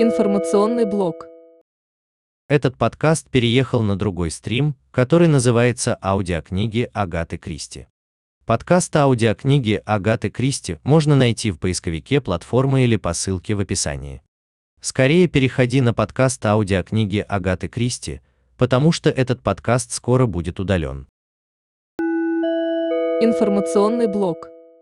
Информационный блок. Этот подкаст переехал на другой стрим, который называется «Аудиокниги Агаты Кристи». Подкаст «Аудиокниги Агаты Кристи» можно найти в поисковике платформы или по ссылке в описании. Скорее переходи на подкаст «Аудиокниги Агаты Кристи», потому что этот подкаст скоро будет удален. Информационный блок.